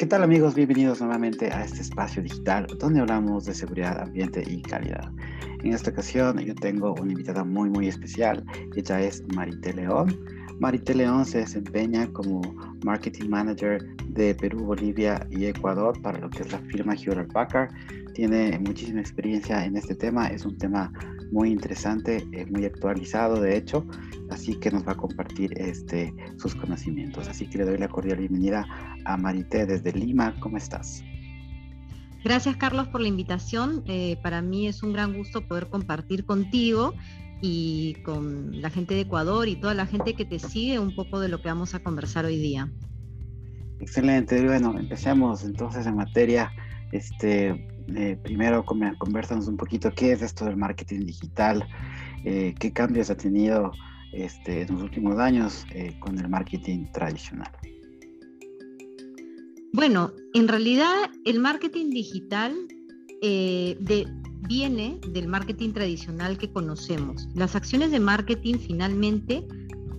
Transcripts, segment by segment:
¿Qué tal amigos? Bienvenidos nuevamente a este espacio digital donde hablamos de seguridad, ambiente y calidad. En esta ocasión yo tengo una invitada muy muy especial. Ella es Marité León. Marité León se desempeña como Marketing Manager de Perú, Bolivia y Ecuador para lo que es la firma Hewlett Packard. Tiene muchísima experiencia en este tema. Es un tema muy interesante, eh, muy actualizado de hecho, así que nos va a compartir este, sus conocimientos. Así que le doy la cordial bienvenida a Marité desde Lima. ¿Cómo estás? Gracias Carlos por la invitación. Eh, para mí es un gran gusto poder compartir contigo y con la gente de Ecuador y toda la gente que te sigue un poco de lo que vamos a conversar hoy día. Excelente. Bueno, empecemos entonces en materia. Este, eh, primero conversanos un poquito qué es esto del marketing digital, eh, qué cambios ha tenido este, en los últimos años eh, con el marketing tradicional. Bueno, en realidad el marketing digital viene del marketing tradicional que conocemos. Las acciones de marketing finalmente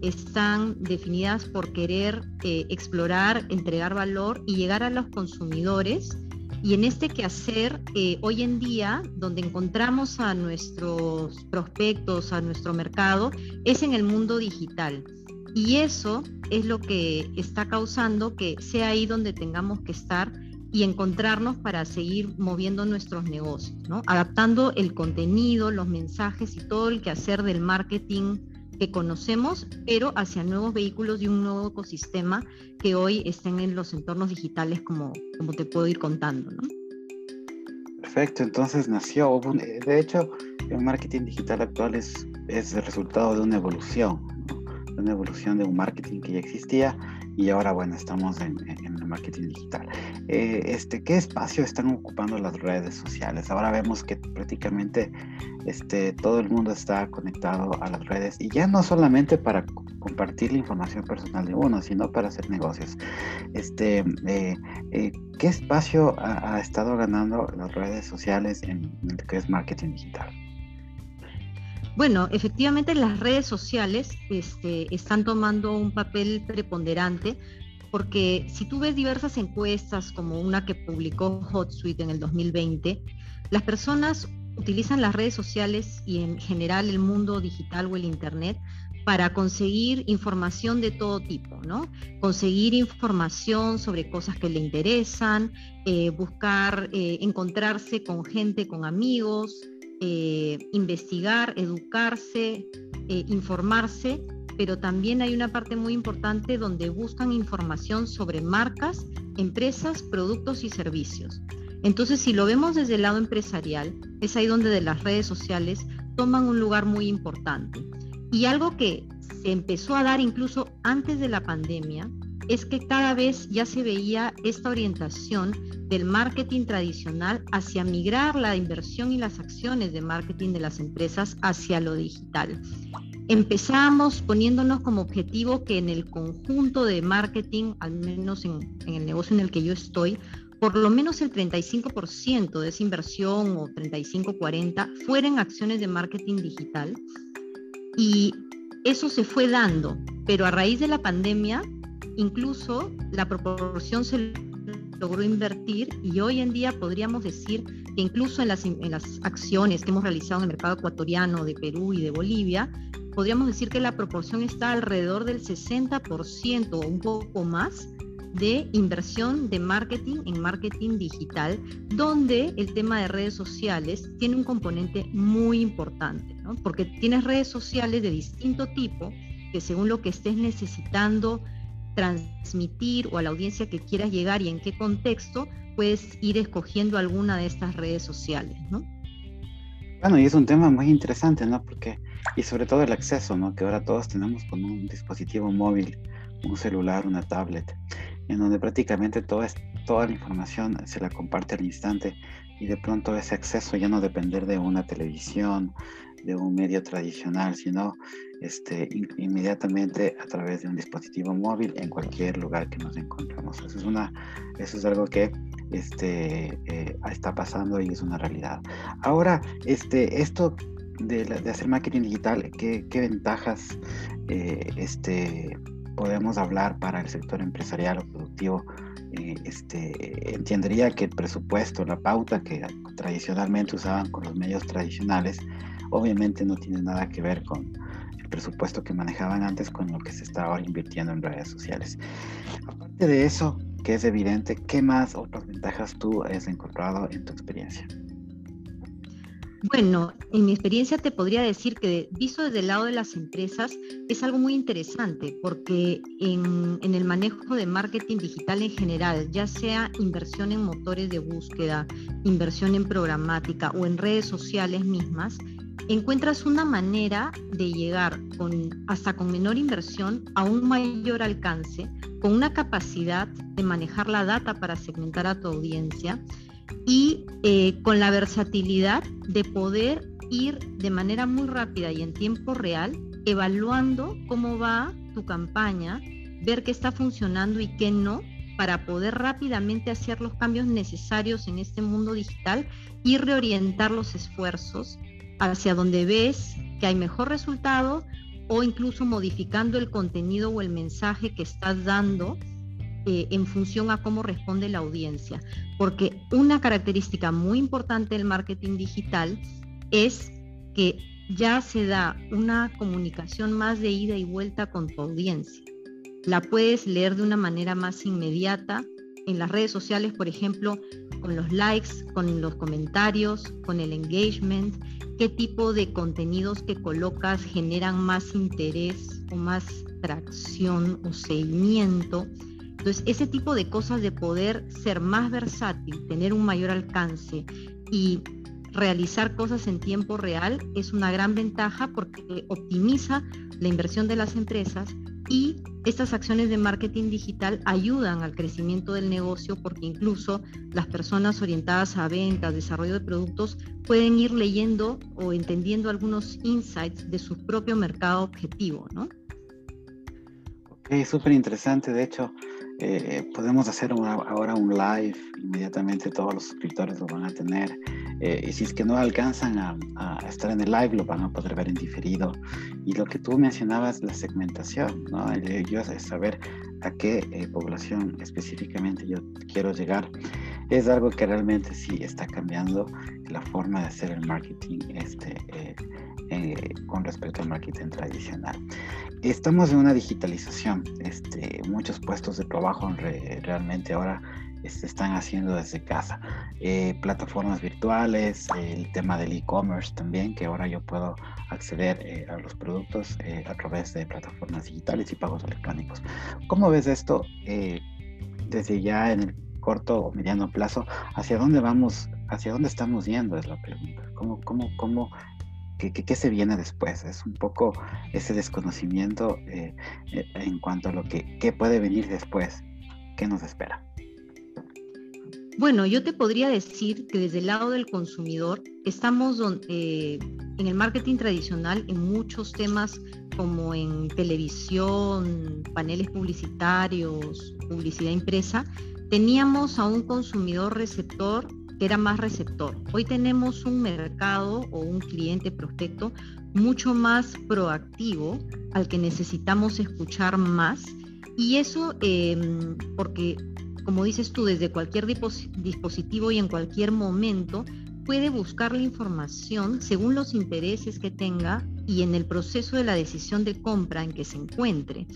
están definidas por querer explorar, entregar valor y llegar a los consumidores y en este quehacer, eh, hoy en día, donde encontramos a nuestros prospectos, a nuestro mercado, es en el mundo digital. Y eso es lo que está causando que sea ahí donde tengamos que estar y encontrarnos para seguir moviendo nuestros negocios, ¿no? adaptando el contenido, los mensajes y todo el quehacer del marketing que conocemos, pero hacia nuevos vehículos y un nuevo ecosistema que hoy estén en los entornos digitales, como, como te puedo ir contando. ¿no? Perfecto, entonces nació, de hecho, el marketing digital actual es, es el resultado de una evolución, de una evolución de un marketing que ya existía y ahora, bueno, estamos en, marketing digital. Eh, este, ¿Qué espacio están ocupando las redes sociales? Ahora vemos que prácticamente este, todo el mundo está conectado a las redes y ya no solamente para compartir la información personal de uno, sino para hacer negocios. Este, eh, eh, ¿Qué espacio ha, estado ganando las redes sociales en, en lo que es marketing digital? Bueno, efectivamente las redes sociales este, están tomando un papel preponderante porque si tú ves diversas encuestas como una que publicó HotSuite en el 2020, las personas utilizan las redes sociales y en general el mundo digital o el Internet para conseguir información de todo tipo, ¿no? Conseguir información sobre cosas que le interesan, eh, buscar, eh, encontrarse con gente, con amigos, eh, investigar, educarse, informarse, pero también hay una parte muy importante donde buscan información sobre marcas, empresas, productos y servicios. Entonces, si lo vemos desde el lado empresarial, es ahí donde de las redes sociales toman un lugar muy importante. Y algo que se empezó a dar incluso antes de la pandemia es que cada vez ya se veía esta orientación del marketing tradicional hacia migrar la inversión y las acciones de marketing de las empresas hacia lo digital. Empezamos poniéndonos como objetivo que en el conjunto de marketing, al menos en, el negocio en el que yo estoy, por lo menos el 35% de esa inversión o 35-40 fueran acciones de marketing digital. Y eso se fue dando, pero a raíz de la pandemia Incluso la proporción se logró invertir y hoy en día podríamos decir incluso en las, en las acciones que hemos realizado en el mercado ecuatoriano de Perú y de Bolivia, podríamos decir que la proporción está alrededor del 60% o un poco más de inversión de marketing en marketing digital, donde el tema de redes sociales tiene un componente muy importante, ¿no? porque tienes redes sociales de distinto tipo que según lo que estés necesitando transmitir o a la audiencia que quieras llegar y en qué contexto, puedes ir escogiendo alguna de estas redes sociales, ¿no? Bueno, y es un tema muy interesante, ¿no? Porque, y sobre todo el acceso, ¿no? Que ahora todos tenemos con un dispositivo móvil, un celular, una tablet, en donde prácticamente toda, toda la información se la comparte al instante y de pronto ese acceso ya no depender de una televisión, de un medio tradicional, sino este, inmediatamente a través de un dispositivo móvil en cualquier lugar que nos encontramos. Eso es, una, eso es algo que este, eh, está pasando y es una realidad. Ahora, este, esto de, hacer marketing digital, ¿qué, qué ventajas eh, este, podemos hablar para el sector empresarial o productivo eh, este, entendería que el presupuesto, la pauta que tradicionalmente usaban con los medios tradicionales, obviamente no tiene nada que ver con el presupuesto que manejaban antes con lo que se está ahora invirtiendo en redes sociales. Aparte de eso, que es evidente, ¿qué más otras ventajas tú has encontrado en tu experiencia? Bueno, en mi experiencia te podría decir que visto desde el lado de las empresas es algo muy interesante porque en, el manejo de marketing digital en general, ya sea inversión en motores de búsqueda, inversión en programática o en redes sociales mismas, encuentras una manera de llegar hasta con menor inversión a un mayor alcance, con una capacidad de manejar la data para segmentar a tu audiencia y eh, con la versatilidad de poder ir de manera muy rápida y en tiempo real evaluando cómo va tu campaña, ver qué está funcionando y qué no, para poder rápidamente hacer los cambios necesarios en este mundo digital y reorientar los esfuerzos hacia donde ves que hay mejor resultado o incluso modificando el contenido o el mensaje que estás dando eh, en función a cómo responde la audiencia. Porque una característica muy importante del marketing digital es que ya se da una comunicación más de ida y vuelta con tu audiencia. La puedes leer de una manera más inmediata en las redes sociales, por ejemplo, con los likes, con los comentarios, con el engagement, qué tipo de contenidos que colocas generan más interés o más tracción o seguimiento entonces, ese tipo de cosas de poder ser más versátil, tener un mayor alcance y realizar cosas en tiempo real es una gran ventaja porque optimiza la inversión de las empresas y estas acciones de marketing digital ayudan al crecimiento del negocio porque incluso las personas orientadas a ventas, desarrollo de productos, pueden ir leyendo o entendiendo algunos insights de su propio mercado objetivo, ¿no? Ok, súper interesante. De hecho, eh, podemos hacer ahora un live, inmediatamente todos los suscriptores lo van a tener. Eh, y si es que no alcanzan a, estar en el live, lo van a poder ver en diferido. Y lo que tú mencionabas, la segmentación, ¿no? yo es saber a qué eh, población específicamente yo quiero llegar, es algo que realmente sí está cambiando la forma de hacer el marketing este, con respecto al marketing tradicional. Estamos en una digitalización, este, muchos puestos de trabajo realmente ahora se están haciendo desde casa. Eh, plataformas virtuales, el tema del e-commerce también, que ahora yo puedo acceder eh, a los productos eh, a través de plataformas digitales y pagos electrónicos. ¿Cómo ves esto desde ya en el corto o mediano plazo? ¿Hacia dónde vamos? ¿Hacia dónde estamos yendo? Es la pregunta. ¿Cómo, cómo, cómo ¿Qué, se viene después? Es un poco ese desconocimiento eh, eh, en cuanto a lo que ¿qué puede venir después. ¿Qué nos espera? Bueno, yo te podría decir que desde el lado del consumidor estamos eh, en el marketing tradicional en muchos temas como en televisión, paneles publicitarios, publicidad impresa, teníamos a un consumidor receptor era más receptor. Hoy tenemos un mercado o un cliente prospecto mucho más proactivo al que necesitamos escuchar más y eso em, porque, como dices tú, desde cualquier dispositivo y en cualquier momento puede buscar la información según los intereses que tenga y en el proceso de la decisión de compra en que se encuentre.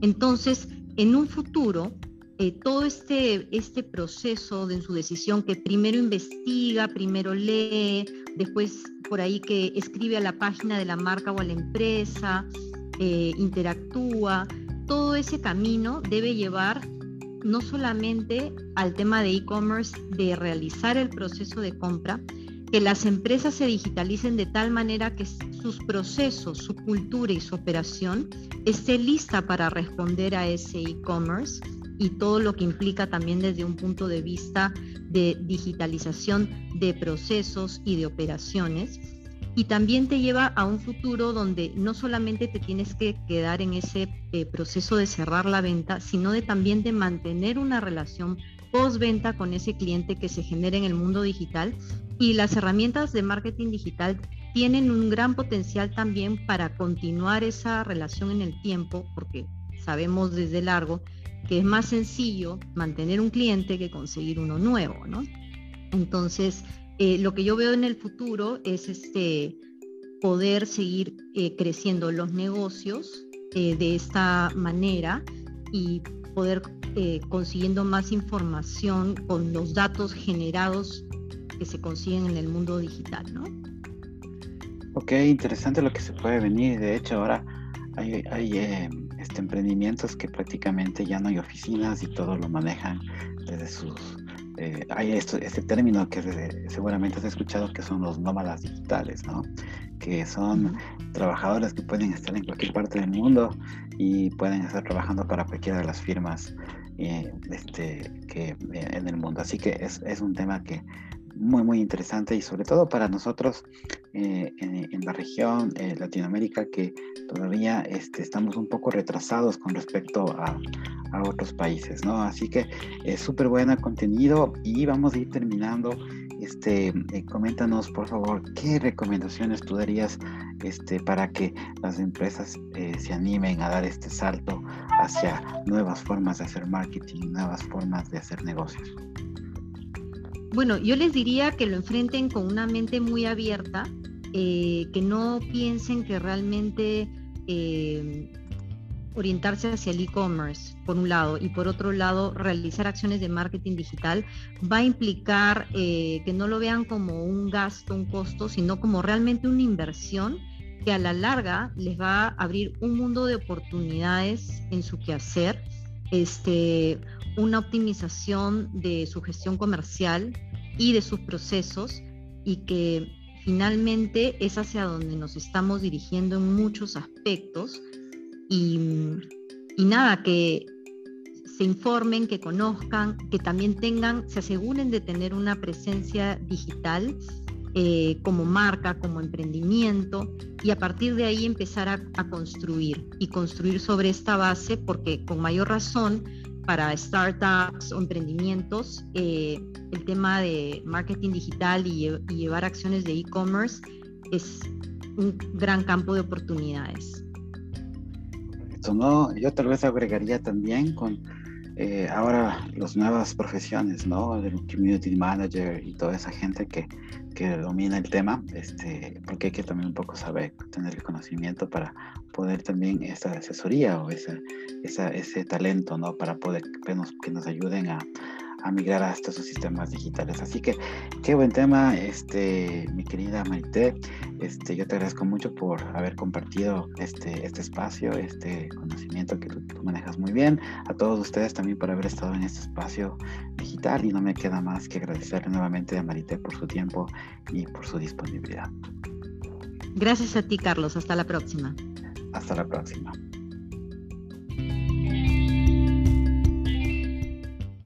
Entonces, en un futuro, eh, todo este, este proceso de su decisión que primero investiga, primero lee, después por ahí que escribe a la página de la marca o a la empresa, eh, interactúa, todo ese camino debe llevar no solamente al tema de e-commerce, de realizar el proceso de compra, que las empresas se digitalicen de tal manera que sus procesos, su cultura y su operación esté lista para responder a ese e-commerce y todo lo que implica también desde un punto de vista de digitalización de procesos y de operaciones. Y también te lleva a un futuro donde no solamente te tienes que quedar en ese eh, proceso de cerrar la venta, sino de también de mantener una relación postventa con ese cliente que se genera en el mundo digital. Y las herramientas de marketing digital tienen un gran potencial también para continuar esa relación en el tiempo, porque sabemos desde largo que es más sencillo mantener un cliente que conseguir uno nuevo, ¿no? Entonces, eh, lo que yo veo en el futuro es este, poder seguir eh, creciendo los negocios eh, de esta manera y poder consiguiendo más información con los datos generados que se consiguen en el mundo digital, ¿no? Ok, interesante lo que se puede venir. De hecho, ahora hay, este, emprendimientos que prácticamente ya no hay oficinas y todo lo manejan desde sus eh, hay esto, este término que seguramente has escuchado que son los nómadas digitales, ¿no? Que son trabajadores que pueden estar en cualquier parte del mundo y pueden estar trabajando para cualquiera de las firmas eh, este, que, eh, en el mundo. Así que es, es un tema que muy, muy interesante y sobre todo para nosotros eh, en, la región eh, Latinoamérica que todavía este, estamos un poco retrasados con respecto a, a otros países, ¿no? Así que es súper buena contenido y vamos a ir terminando. Este, eh, coméntanos por favor qué recomendaciones tú darías este, para que las empresas se animen a dar este salto hacia nuevas formas de hacer marketing, nuevas formas de hacer negocios. Bueno, yo les diría que lo enfrenten con una mente muy abierta, eh, que no piensen que realmente eh, orientarse hacia el e-commerce, por un lado, y por otro lado, realizar acciones de marketing digital va a implicar eh, que no lo vean como un gasto, un costo, sino como realmente una inversión que a la larga les va a abrir un mundo de oportunidades en su quehacer, este, una optimización de su gestión comercial y de sus procesos y que finalmente es hacia donde nos estamos dirigiendo en muchos aspectos y, nada, que se informen, que conozcan, que también tengan, se aseguren de tener una presencia digital eh, como marca, como emprendimiento, y a partir de ahí empezar a, construir y construir sobre esta base, porque con mayor razón para startups o emprendimientos, eh, el tema de marketing digital y, llevar acciones de e-commerce es un gran campo de oportunidades. No, yo tal vez agregaría también con eh, ahora las nuevas profesiones, ¿no? El community manager y toda esa gente que, que domina el tema, este, porque hay que también un poco saber, tener el conocimiento para poder también esa asesoría o ese, esa, ese talento, ¿no? Para poder que nos, que nos ayuden a, a migrar a estos sistemas digitales. Así que qué buen tema, este, mi querida Maite. Este, yo te agradezco mucho por haber compartido este, este espacio, este conocimiento que tú, manejas muy bien. A todos ustedes también por haber estado en este espacio digital y no me queda más que agradecerle nuevamente a Marité por su tiempo y por su disponibilidad. Gracias a ti, Carlos. Hasta la próxima. Hasta la próxima.